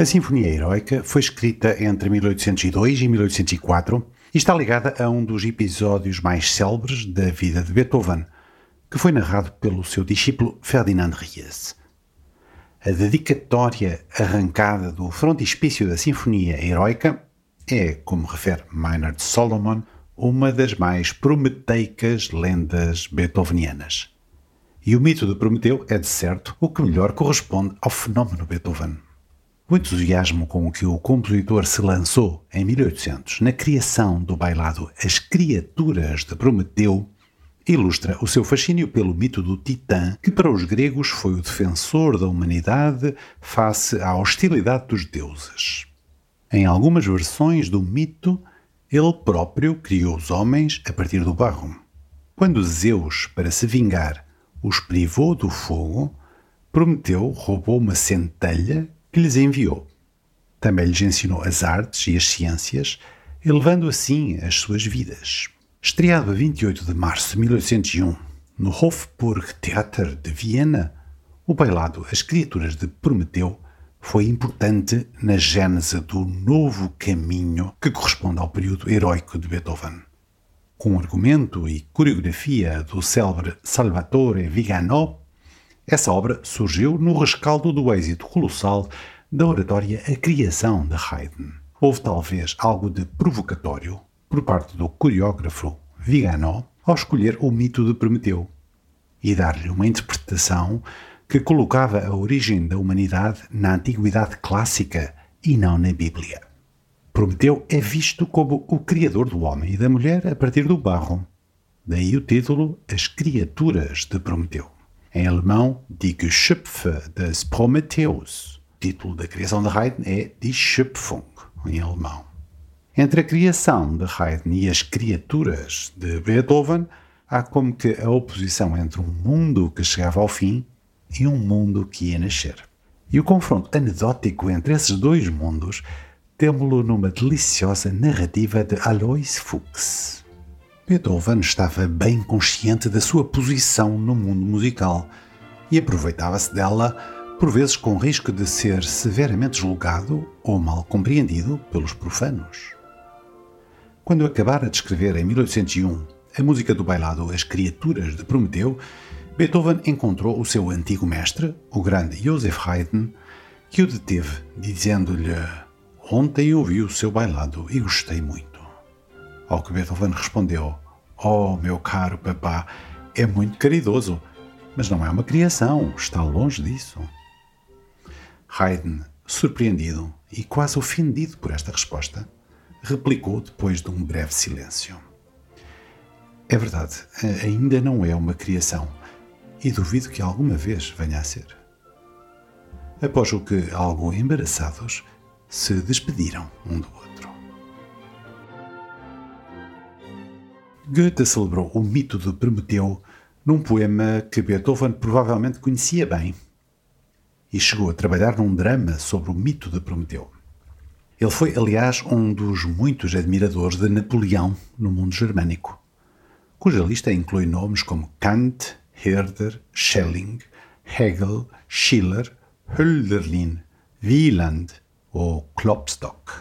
A Sinfonia Heroica foi escrita entre 1802 e 1804 e está ligada a um dos episódios mais célebres da vida de Beethoven, que foi narrado pelo seu discípulo Ferdinand Ries. A dedicatória arrancada do frontispício da Sinfonia Heroica é, como refere Maynard Solomon, uma das mais prometeicas lendas beethovenianas. E o mito de Prometeu é, de certo, o que melhor corresponde ao fenómeno Beethoven. O entusiasmo com que o compositor se lançou em 1800 na criação do bailado As Criaturas de Prometeu ilustra o seu fascínio pelo mito do Titã, que para os gregos foi o defensor da humanidade face à hostilidade dos deuses. Em algumas versões do mito, ele próprio criou os homens a partir do barro. Quando Zeus, para se vingar, os privou do fogo, Prometeu roubou uma centelha que lhes enviou. Também lhes ensinou as artes e as ciências, elevando assim as suas vidas. Estreado a 28 de março de 1801 no Hofburg Theater de Viena, o bailado As Criaturas de Prometeu foi importante na gênese do novo caminho que corresponde ao período heróico de Beethoven. Com argumento e coreografia do célebre Salvatore Vigano, essa obra surgiu no rescaldo do êxito colossal da oratória A Criação de Haydn. Houve talvez algo de provocatório por parte do coreógrafo Vigano ao escolher o mito de Prometeu e dar-lhe uma interpretação que colocava a origem da humanidade na antiguidade clássica e não na Bíblia. Prometeu é visto como o criador do homem e da mulher a partir do barro. Daí o título As Criaturas de Prometeu. Em alemão, Die Geschöpfe des Prometheus. O título da criação de Haydn é Die Schöpfung, em alemão. Entre a criação de Haydn e as criaturas de Beethoven, há como que a oposição entre um mundo que chegava ao fim e um mundo que ia nascer. E o confronto anedótico entre esses dois mundos temos-lo numa deliciosa narrativa de Alois Fuchs. Beethoven estava bem consciente da sua posição no mundo musical e aproveitava-se dela, por vezes com risco de ser severamente julgado ou mal compreendido pelos profanos. Quando acabara de escrever em 1801 a música do bailado As Criaturas de Prometeu, Beethoven encontrou o seu antigo mestre, o grande Joseph Haydn, que o deteve, dizendo-lhe: Ontem ouvi o seu bailado e gostei muito. Ao que Beethoven respondeu: Oh, meu caro papá, é muito caridoso, mas não é uma criação, está longe disso. Haydn, surpreendido e quase ofendido por esta resposta, replicou depois de um breve silêncio. É verdade, ainda não é uma criação e duvido que alguma vez venha a ser. Após o que, algo embaraçados, se despediram um do outro. Goethe celebrou o mito de Prometeu num poema que Beethoven provavelmente conhecia bem e chegou a trabalhar num drama sobre o mito de Prometeu. Ele foi, aliás, um dos muitos admiradores de Napoleão no mundo germânico, cuja lista inclui nomes como Kant, Herder, Schelling, Hegel, Schiller, Hölderlin, Wieland ou Klopstock.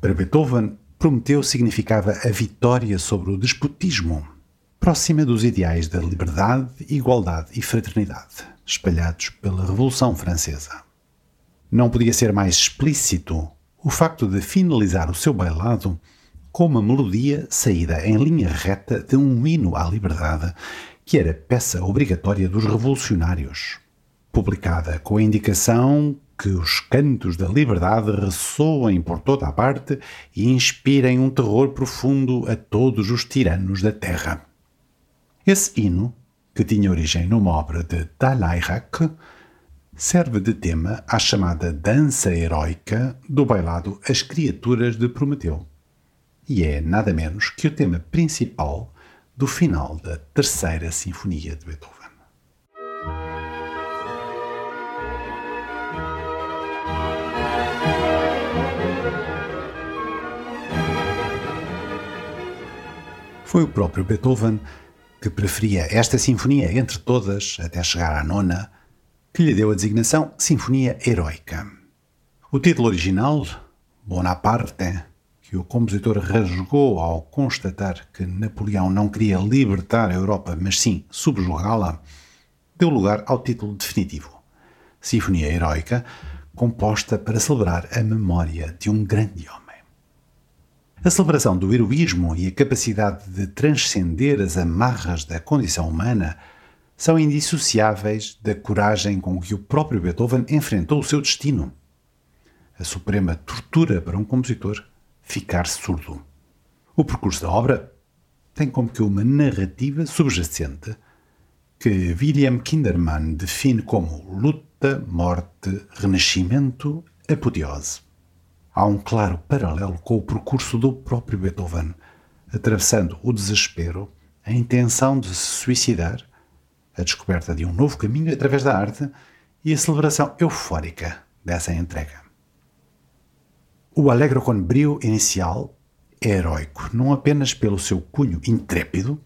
Para Beethoven, Prometeu significava a vitória sobre o despotismo, próxima dos ideais da liberdade, igualdade e fraternidade, espalhados pela Revolução Francesa. Não podia ser mais explícito o facto de finalizar o seu bailado com uma melodia saída em linha reta de um hino à liberdade, que era peça obrigatória dos revolucionários, publicada com a indicação que os cantos da liberdade ressoem por toda a parte e inspirem um terror profundo a todos os tiranos da terra. Esse hino, que tinha origem numa obra de Talleyrand, serve de tema à chamada dança heroica do bailado As Criaturas de Prometeu, e é nada menos que o tema principal do final da Terceira Sinfonia de Beethoven. Foi o próprio Beethoven que preferia esta sinfonia entre todas, até chegar à nona, que lhe deu a designação Sinfonia Heroica. O título original, Bonaparte, que o compositor rasgou ao constatar que Napoleão não queria libertar a Europa, mas sim subjugá-la, deu lugar ao título definitivo, Sinfonia Heroica, composta para celebrar a memória de um grande homem. A celebração do heroísmo e a capacidade de transcender as amarras da condição humana são indissociáveis da coragem com que o próprio Beethoven enfrentou o seu destino. A suprema tortura para um compositor ficar surdo. O percurso da obra tem como que uma narrativa subjacente que William Kinderman define como luta, morte, renascimento, apoteose. Há um claro paralelo com o percurso do próprio Beethoven, atravessando o desespero, a intenção de se suicidar, a descoberta de um novo caminho através da arte e a celebração eufórica dessa entrega. O Allegro con Brio inicial é heroico, não apenas pelo seu cunho intrépido,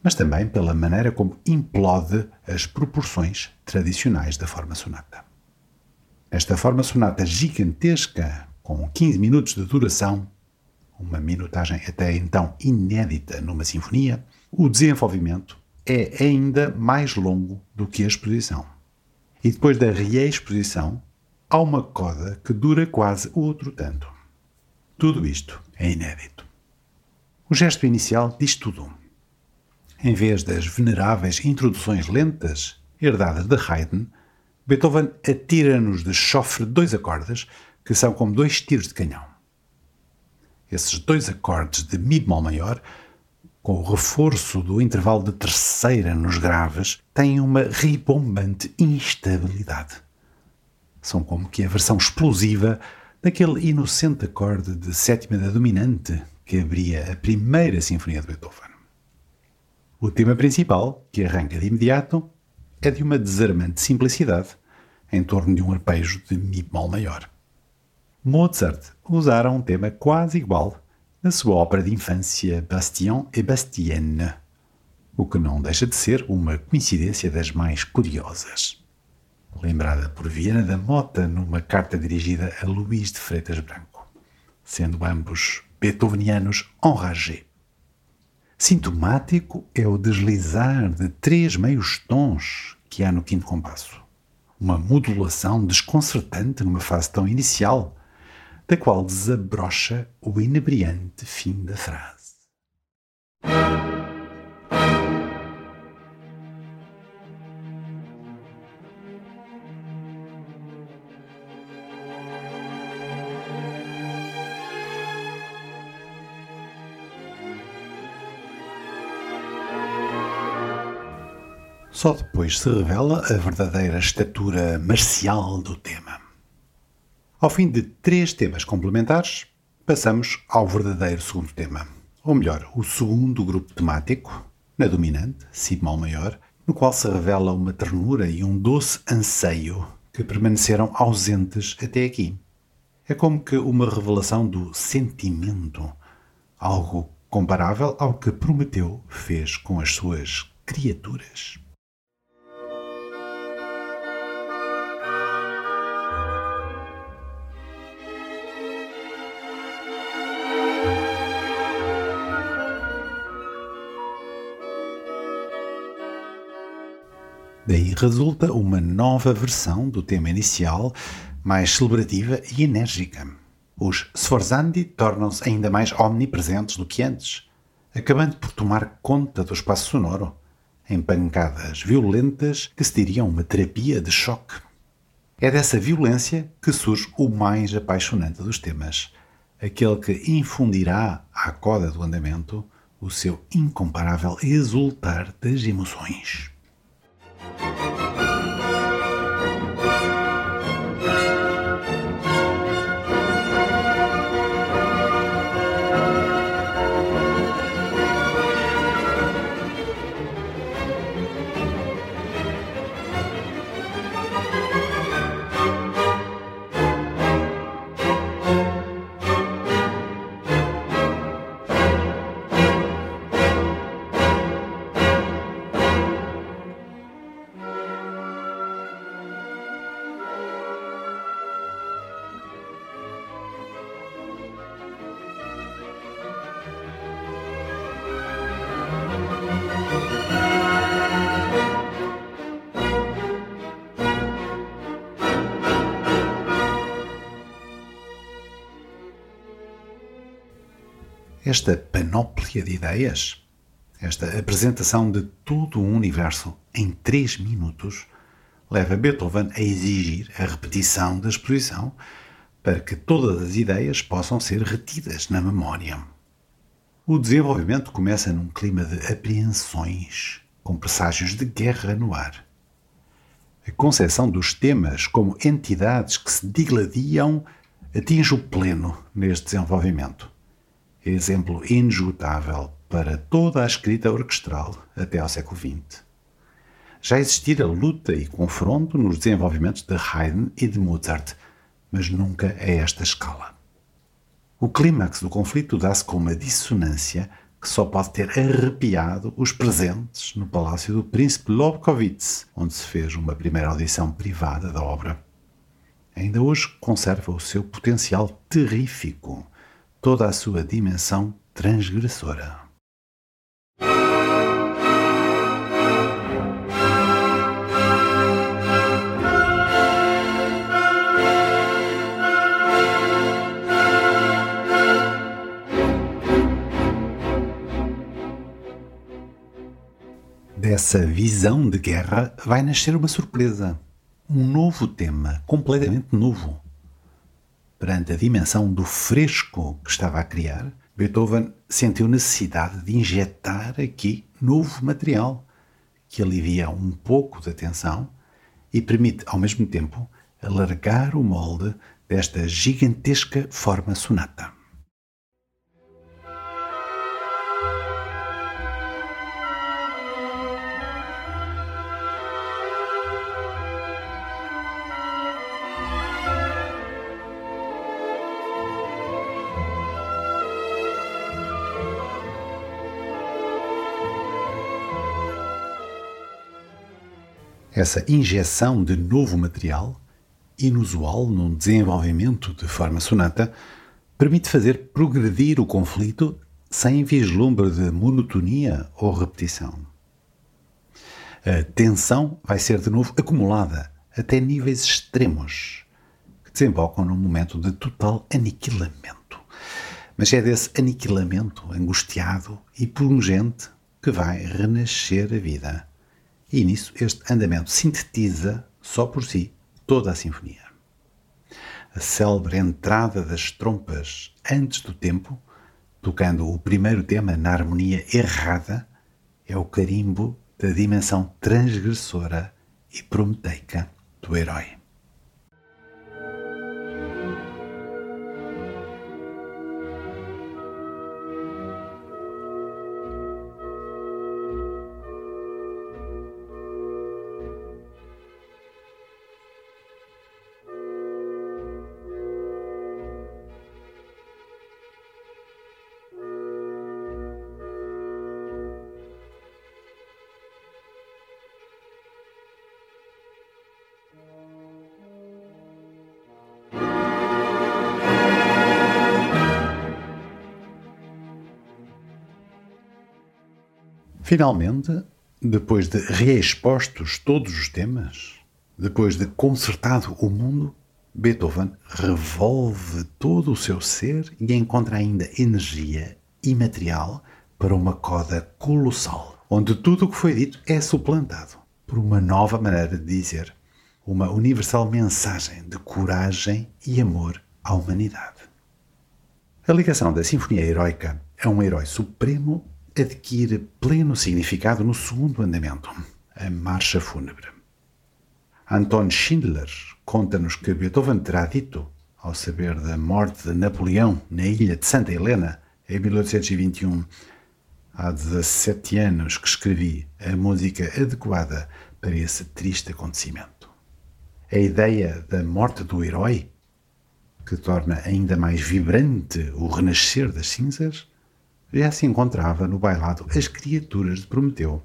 mas também pela maneira como implode as proporções tradicionais da forma sonata. Esta forma sonata gigantesca, com 15 minutos de duração, uma minutagem até então inédita numa sinfonia, o desenvolvimento é ainda mais longo do que a exposição. E depois da reexposição, há uma coda que dura quase outro tanto. Tudo isto é inédito. O gesto inicial diz tudo. Em vez das veneráveis introduções lentas herdadas de Haydn, Beethoven atira-nos de chofre dois acordes que são como dois tiros de canhão. Esses dois acordes de Mi bemol maior, com o reforço do intervalo de terceira nos graves, têm uma ribombante instabilidade. São como que a versão explosiva daquele inocente acorde de sétima da dominante que abria a primeira sinfonia de Beethoven. O tema principal, que arranca de imediato, é de uma desarmante simplicidade em torno de um arpejo de Mi bemol maior. Mozart usara um tema quase igual na sua ópera de infância Bastien et Bastienne, o que não deixa de ser uma coincidência das mais curiosas lembrada por Viana da Mota numa carta dirigida a Luís de Freitas Branco, sendo ambos beethovenianos enragés. Sintomático é o deslizar de três meios tons que há no quinto compasso. Uma modulação desconcertante numa fase tão inicial, da qual desabrocha o inebriante fim da frase. Só depois se revela a verdadeira estatura marcial do tema. Ao fim de três temas complementares, passamos ao verdadeiro segundo tema, ou melhor, o segundo grupo temático, na dominante, Si bemol maior, no qual se revela uma ternura e um doce anseio que permaneceram ausentes até aqui. É como que uma revelação do sentimento, algo comparável ao que Prometeu fez com as suas criaturas. Daí resulta uma nova versão do tema inicial, mais celebrativa e enérgica. Os Sforzandi tornam-se ainda mais omnipresentes do que antes, acabando por tomar conta do espaço sonoro, em pancadas violentas que se diriam uma terapia de choque. É dessa violência que surge o mais apaixonante dos temas, aquele que infundirá à coda do andamento o seu incomparável exultar das emoções. Esta panóplia de ideias, esta apresentação de todo o universo em três minutos, leva Beethoven a exigir a repetição da exposição para que todas as ideias possam ser retidas na memória. O desenvolvimento começa num clima de apreensões, com presságios de guerra no ar. A concepção dos temas como entidades que se digladiam atinge o pleno neste desenvolvimento. Exemplo inesgotável para toda a escrita orquestral até ao século XX. Já existira luta e confronto nos desenvolvimentos de Haydn e de Mozart, mas nunca a esta escala. O clímax do conflito dá-se com uma dissonância que só pode ter arrepiado os presentes no palácio do príncipe Lobkowitz, onde se fez uma primeira audição privada da obra. Ainda hoje conserva o seu potencial terrífico, toda a sua dimensão transgressora. Dessa visão de guerra vai nascer uma surpresa. Um novo tema, completamente novo. Perante a dimensão do fresco que estava a criar, Beethoven sentiu necessidade de injetar aqui novo material que alivia um pouco da tensão e permite, ao mesmo tempo, alargar o molde desta gigantesca forma sonata. Essa injeção de novo material, inusual num desenvolvimento de forma sonata, permite fazer progredir o conflito sem vislumbre de monotonia ou repetição. A tensão vai ser de novo acumulada até níveis extremos, que desembocam num momento de total aniquilamento. Mas é desse aniquilamento angustiado e pungente que vai renascer a vida e nisso este andamento sintetiza, só por si, toda a sinfonia. A célebre entrada das trompas antes do tempo, tocando o primeiro tema na harmonia errada, é o carimbo da dimensão transgressora e prometeica do herói. Finalmente, depois de reexpostos todos os temas, depois de consertado o mundo, Beethoven revolve todo o seu ser e encontra ainda energia imaterial para uma coda colossal, onde tudo o que foi dito é suplantado por uma nova maneira de dizer, uma universal mensagem de coragem e amor à humanidade. A ligação da Sinfonia Heroica a um herói supremo adquire pleno significado no segundo andamento, a Marcha Fúnebre. Anton Schindler conta-nos que Beethoven terá dito, ao saber da morte de Napoleão na ilha de Santa Helena, em 1821, há 17 anos que escrevi a música adequada para esse triste acontecimento. A ideia da morte do herói, que torna ainda mais vibrante o renascer das cinzas, já se encontrava no bailado As Criaturas de Prometeu,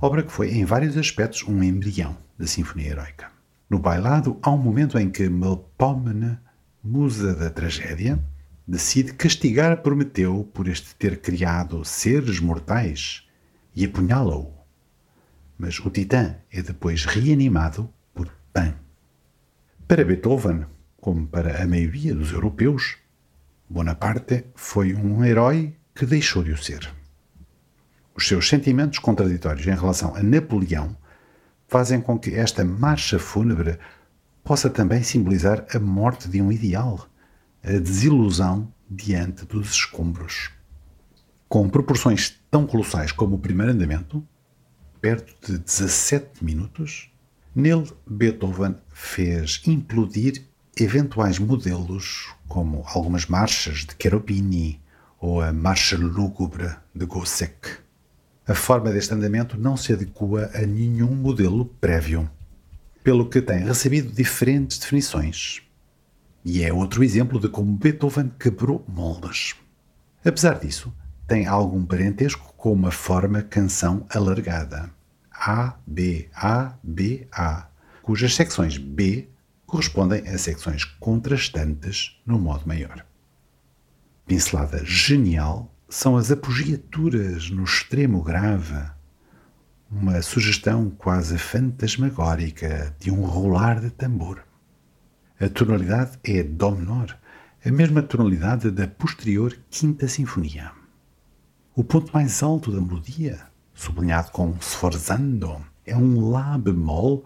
obra que foi em vários aspectos um embrião da Sinfonia Heroica. No bailado há um momento em que Melpomene, musa da tragédia, decide castigar Prometeu por este ter criado seres mortais e apunhala-o. Mas o Titã é depois reanimado por Pan. Para Beethoven, como para a maioria dos europeus, Bonaparte foi um herói que deixou de o ser. Os seus sentimentos contraditórios em relação a Napoleão fazem com que esta marcha fúnebre possa também simbolizar a morte de um ideal, a desilusão diante dos escombros. Com proporções tão colossais como o primeiro andamento, perto de 17 minutos, nele Beethoven fez implodir eventuais modelos como algumas marchas de Cherubini ou a Marcha Lúgubre de Gossec. A forma deste andamento não se adequa a nenhum modelo prévio, pelo que tem recebido diferentes definições. E é outro exemplo de como Beethoven quebrou moldes. Apesar disso, tem algum parentesco com uma forma canção alargada. A, B, A, B, A, cujas secções B correspondem a secções contrastantes no modo maior. Pincelada genial são as apogiaturas no extremo grave, uma sugestão quase fantasmagórica de um rolar de tambor. A tonalidade é Dó menor, a mesma tonalidade da posterior Quinta Sinfonia. O ponto mais alto da melodia, sublinhado com sforzando, é um Lá bemol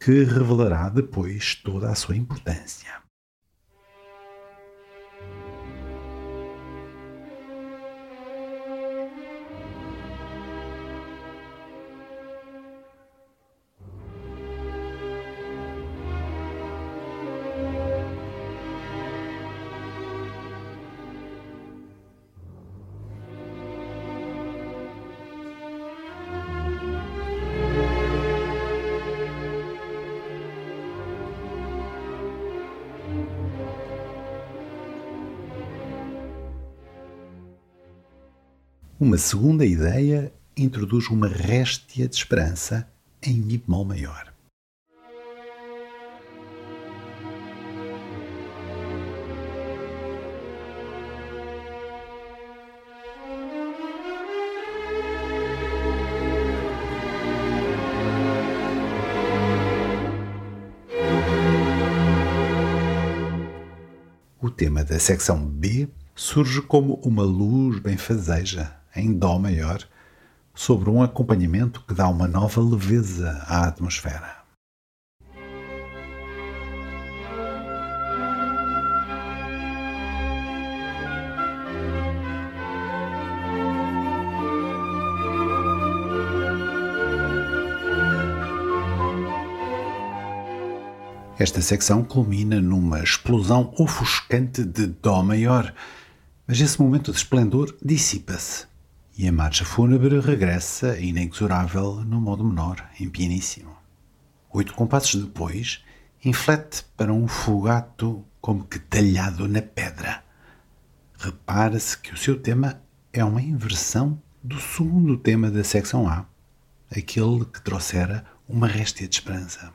que revelará depois toda a sua importância. Uma segunda ideia introduz uma réstia de esperança em Mi bemol maior. O tema da secção B surge como uma luz benfazeja em Dó maior, sobre um acompanhamento que dá uma nova leveza à atmosfera. Esta secção culmina numa explosão ofuscante de Dó maior, mas esse momento de esplendor dissipa-se e a marcha fúnebre regressa inexorável no modo menor, em pianíssimo. Oito compassos depois, inflete para um fugato como que talhado na pedra. Repara-se que o seu tema é uma inversão do segundo tema da secção A, aquele que trouxera uma réstia de esperança.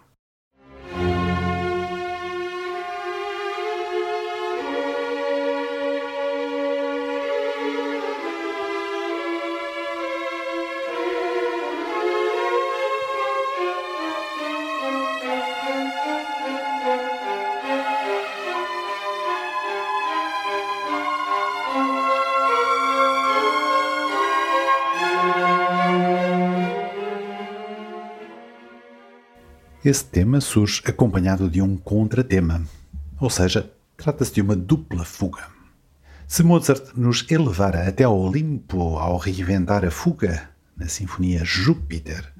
Esse tema surge acompanhado de um contratema, ou seja, trata-se de uma dupla fuga. Se Mozart nos elevara até ao Olimpo ao reinventar a fuga na Sinfonia Júpiter,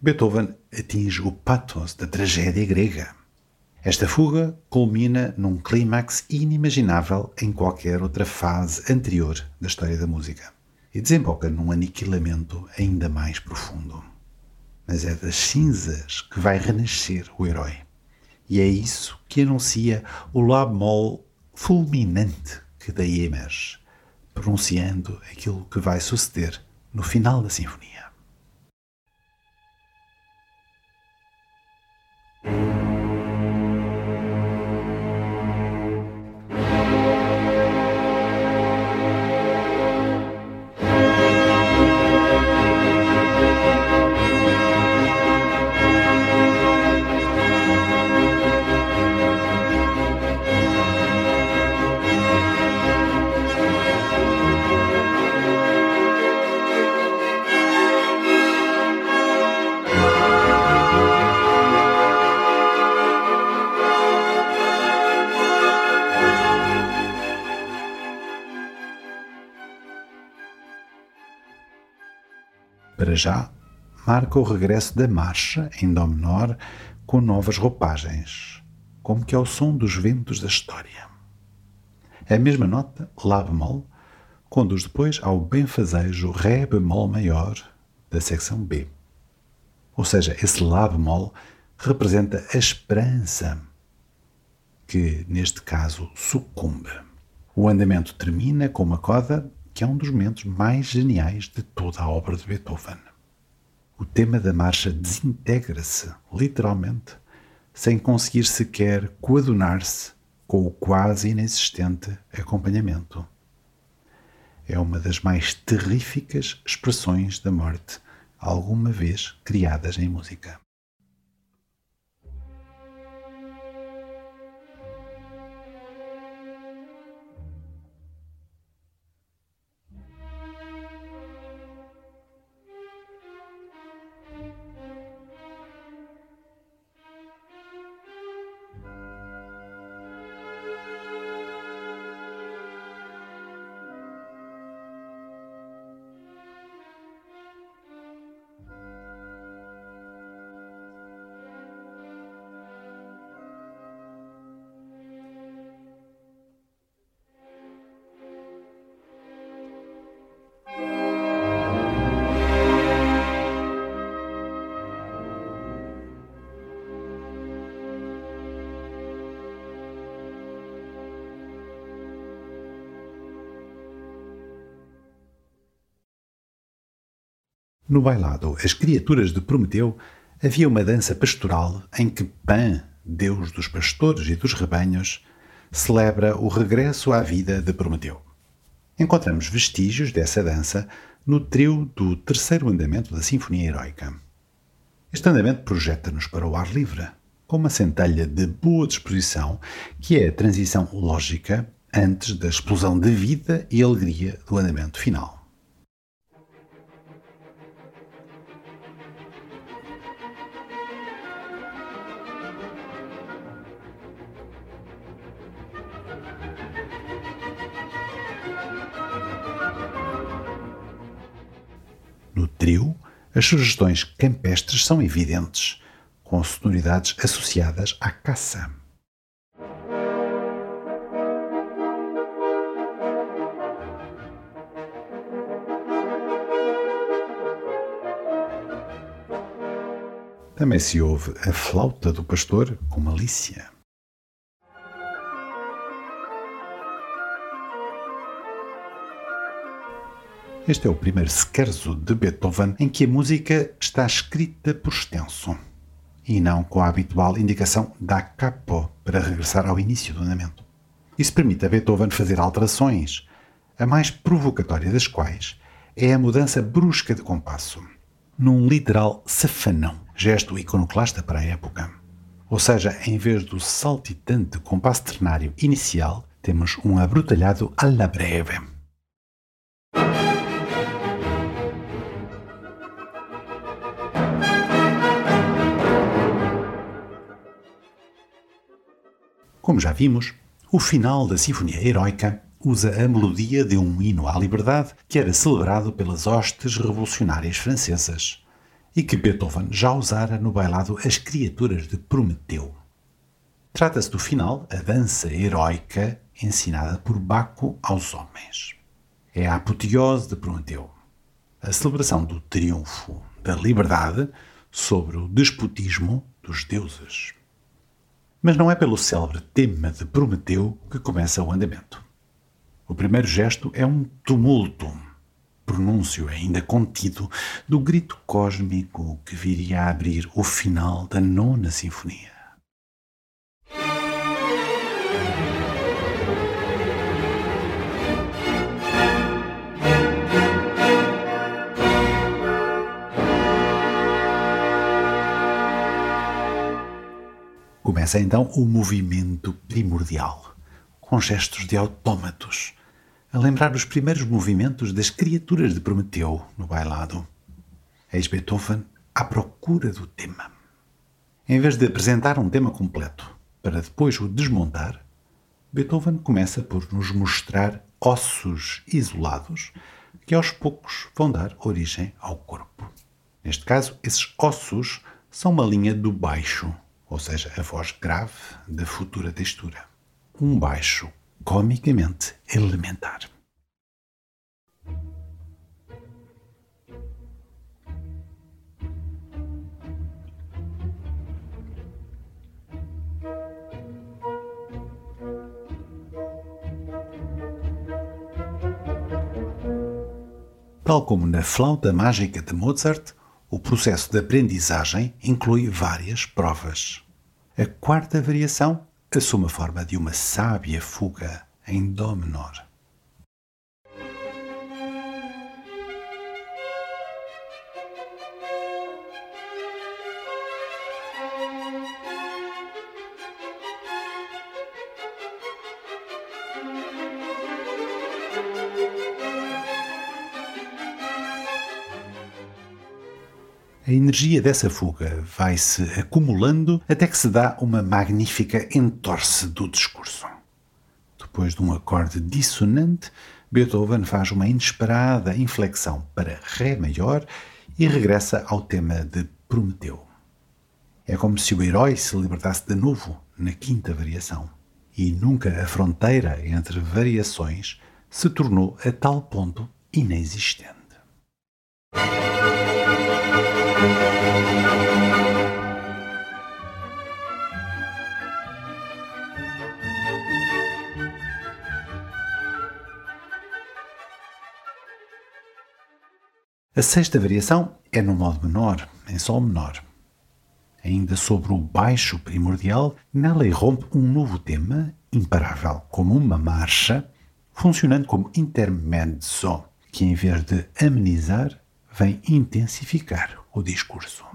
Beethoven atinge o pathos da tragédia grega. Esta fuga culmina num clímax inimaginável em qualquer outra fase anterior da história da música e desemboca num aniquilamento ainda mais profundo mas é das cinzas que vai renascer o herói. E é isso que anuncia o Lá bemol fulminante que daí emerge, pronunciando aquilo que vai suceder no final da sinfonia. Para já, marca o regresso da marcha em Dó menor com novas roupagens, como que ao som dos ventos da história. A mesma nota, Lá bemol, conduz depois ao benfazejo Ré bemol maior da secção B. Ou seja, esse Lá bemol representa a esperança, que neste caso sucumbe. O andamento termina com uma coda que é um dos momentos mais geniais de toda a obra de Beethoven. O tema da marcha desintegra-se, literalmente, sem conseguir sequer coadunar-se com o quase inexistente acompanhamento. É uma das mais terríficas expressões da morte alguma vez criadas em música. No bailado As Criaturas de Prometeu havia uma dança pastoral em que Pan, deus dos pastores e dos rebanhos, celebra o regresso à vida de Prometeu. Encontramos vestígios dessa dança no trio do terceiro andamento da Sinfonia Heroica. Este andamento projeta-nos para o ar livre, com uma centelha de boa disposição que é a transição lógica antes da explosão de vida e alegria do andamento final. As sugestões campestres são evidentes, com sonoridades associadas à caça. Também se ouve a flauta do pastor com malícia. Este é o primeiro scherzo de Beethoven em que a música está escrita por extenso e não com a habitual indicação da capo para regressar ao início do andamento. Isso permite a Beethoven fazer alterações, a mais provocatória das quais é a mudança brusca de compasso, num literal safanão, gesto iconoclasta para a época. Ou seja, em vez do saltitante compasso ternário inicial, temos um abrutalhado alla breve. Como já vimos, o final da Sinfonia Heroica usa a melodia de um hino à liberdade que era celebrado pelas hostes revolucionárias francesas e que Beethoven já usara no bailado As Criaturas de Prometeu. Trata-se do final, a dança heroica ensinada por Baco aos homens. É a apoteose de Prometeu, a celebração do triunfo da liberdade sobre o despotismo dos deuses. Mas não é pelo célebre tema de Prometeu que começa o andamento. O primeiro gesto é um tumulto, pronúncio ainda contido, do grito cósmico que viria a abrir o final da nona sinfonia. Começa então o movimento primordial, com gestos de autómatos, a lembrar os primeiros movimentos das criaturas de Prometeu no bailado. Eis Beethoven à procura do tema. Em vez de apresentar um tema completo para depois o desmontar, Beethoven começa por nos mostrar ossos isolados que aos poucos vão dar origem ao corpo. Neste caso, esses ossos são uma linha do baixo, ou seja, a voz grave da futura textura. Um baixo comicamente elementar. Tal como na flauta mágica de Mozart, o processo de aprendizagem inclui várias provas. A quarta variação assume a forma de uma sábia fuga em Dó menor. A energia dessa fuga vai se acumulando até que se dá uma magnífica entorse do discurso. Depois de um acorde dissonante, Beethoven faz uma inesperada inflexão para Ré maior e regressa ao tema de Prometeu. É como se o herói se libertasse de novo na quinta variação. E nunca a fronteira entre variações se tornou a tal ponto inexistente. A sexta variação é no modo menor, em Sol menor. Ainda sobre o baixo primordial, nela irrompe um novo tema, imparável como uma marcha, funcionando como intermezzo, que em vez de amenizar, vem intensificar o discurso.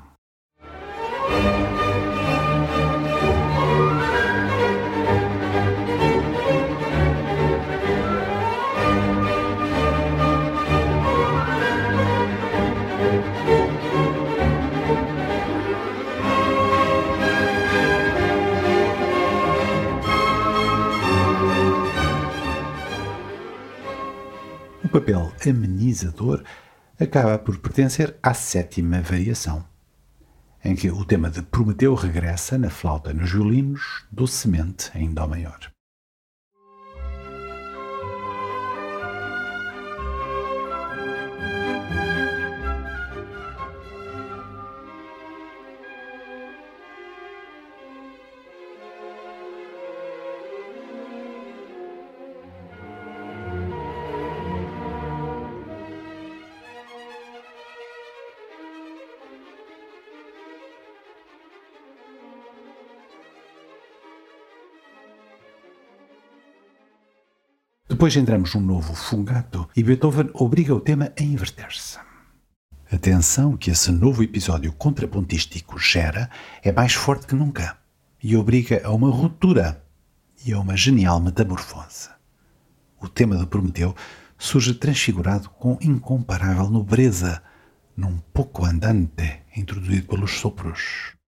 Papel amenizador acaba por pertencer à sétima variação, em que o tema de Prometeu regressa na flauta nos violinos, docemente em Dó maior. Depois entramos num novo fungato e Beethoven obriga o tema a inverter-se. A tensão que esse novo episódio contrapontístico gera é mais forte que nunca e obriga a uma ruptura e a uma genial metamorfose. O tema do Prometeu surge transfigurado com incomparável nobreza num pouco andante introduzido pelos sopros.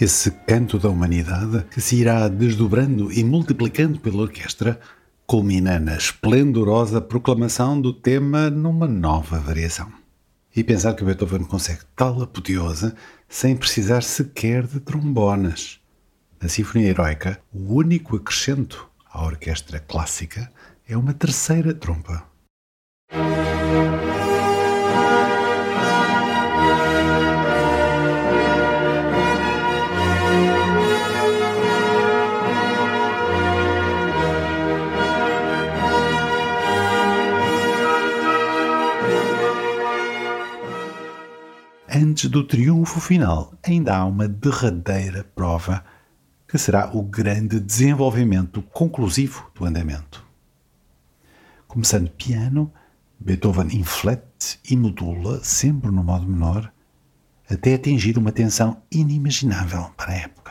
Esse canto da humanidade que se irá desdobrando e multiplicando pela orquestra, culmina na esplendorosa proclamação do tema numa nova variação. E pensar que Beethoven consegue tal apoteose sem precisar sequer de trombonas. Na Sinfonia Heroica, o único acrescento à orquestra clássica é uma terceira trompa. Antes do triunfo final, ainda há uma derradeira prova que será o grande desenvolvimento conclusivo do andamento. Começando piano, Beethoven inflete e modula sempre no modo menor, até atingir uma tensão inimaginável para a época.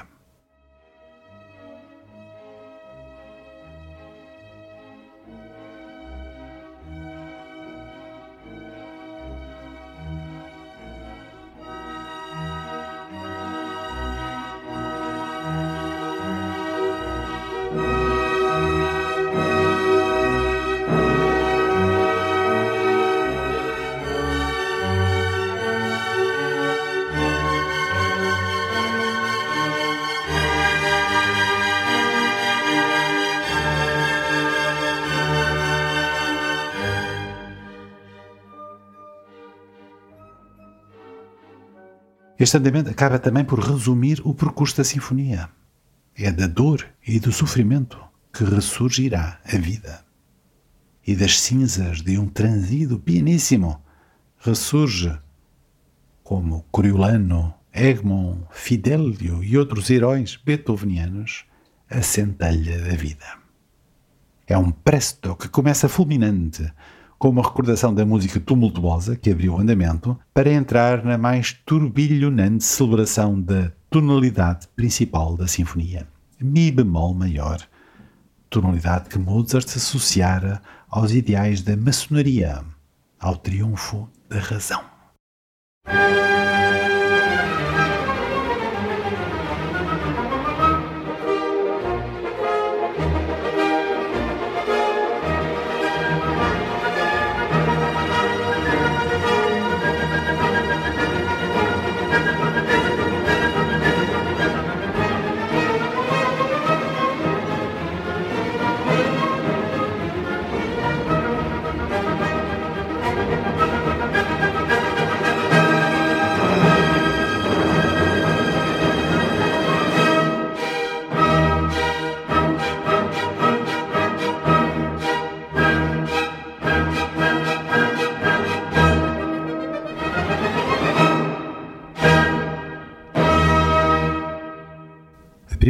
Este andamento acaba também por resumir o percurso da sinfonia. É da dor e do sofrimento que ressurgirá a vida. E das cinzas de um transido pianíssimo ressurge, como Coriolano, Egmont, Fidelio e outros heróis beethovenianos, a centelha da vida. É um presto que começa fulminante, com uma recordação da música tumultuosa que abriu o andamento, para entrar na mais turbilhonante celebração da tonalidade principal da sinfonia, Mi bemol maior, tonalidade que Mozart associara aos ideais da maçonaria, ao triunfo da razão.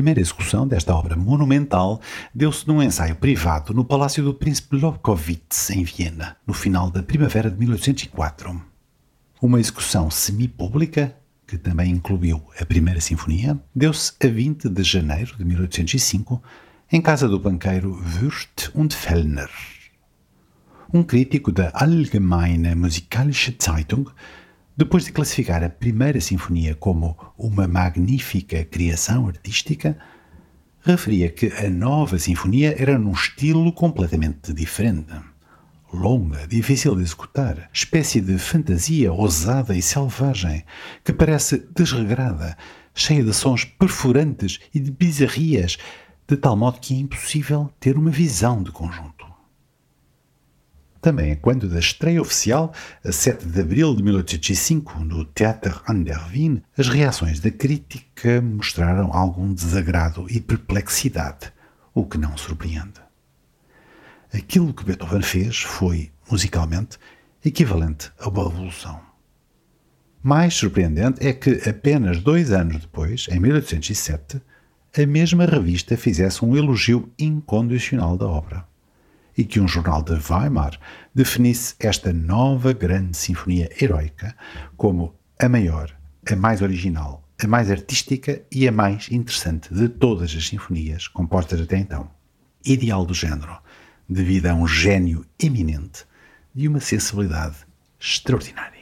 Primeira execução desta obra monumental deu-se num ensaio privado no Palácio do Príncipe Lobkowitz, em Viena, no final da primavera de 1804. Uma execução semi-pública, que também incluiu a primeira sinfonia, deu-se a 20 de janeiro de 1805, em casa do banqueiro Würth und Fellner. Um crítico da Allgemeine Musikalische Zeitung depois de classificar a primeira sinfonia como uma magnífica criação artística, referia que a nova sinfonia era num estilo completamente diferente. Longa, difícil de executar, espécie de fantasia ousada e selvagem, que parece desregrada, cheia de sons perfurantes e de bizarrias, de tal modo que é impossível ter uma visão de conjunto. Também quando da estreia oficial, a 7 de abril de 1805, no der Wien, as reações da crítica mostraram algum desagrado e perplexidade, o que não surpreende. Aquilo que Beethoven fez foi, musicalmente, equivalente a uma revolução. Mais surpreendente é que, apenas dois anos depois, em 1807, a mesma revista fizesse um elogio incondicional da obra e que um jornal de Weimar definisse esta nova grande sinfonia heroica como a maior, a mais original, a mais artística e a mais interessante de todas as sinfonias compostas até então. Ideal do género, devido a um gênio eminente e uma sensibilidade extraordinária.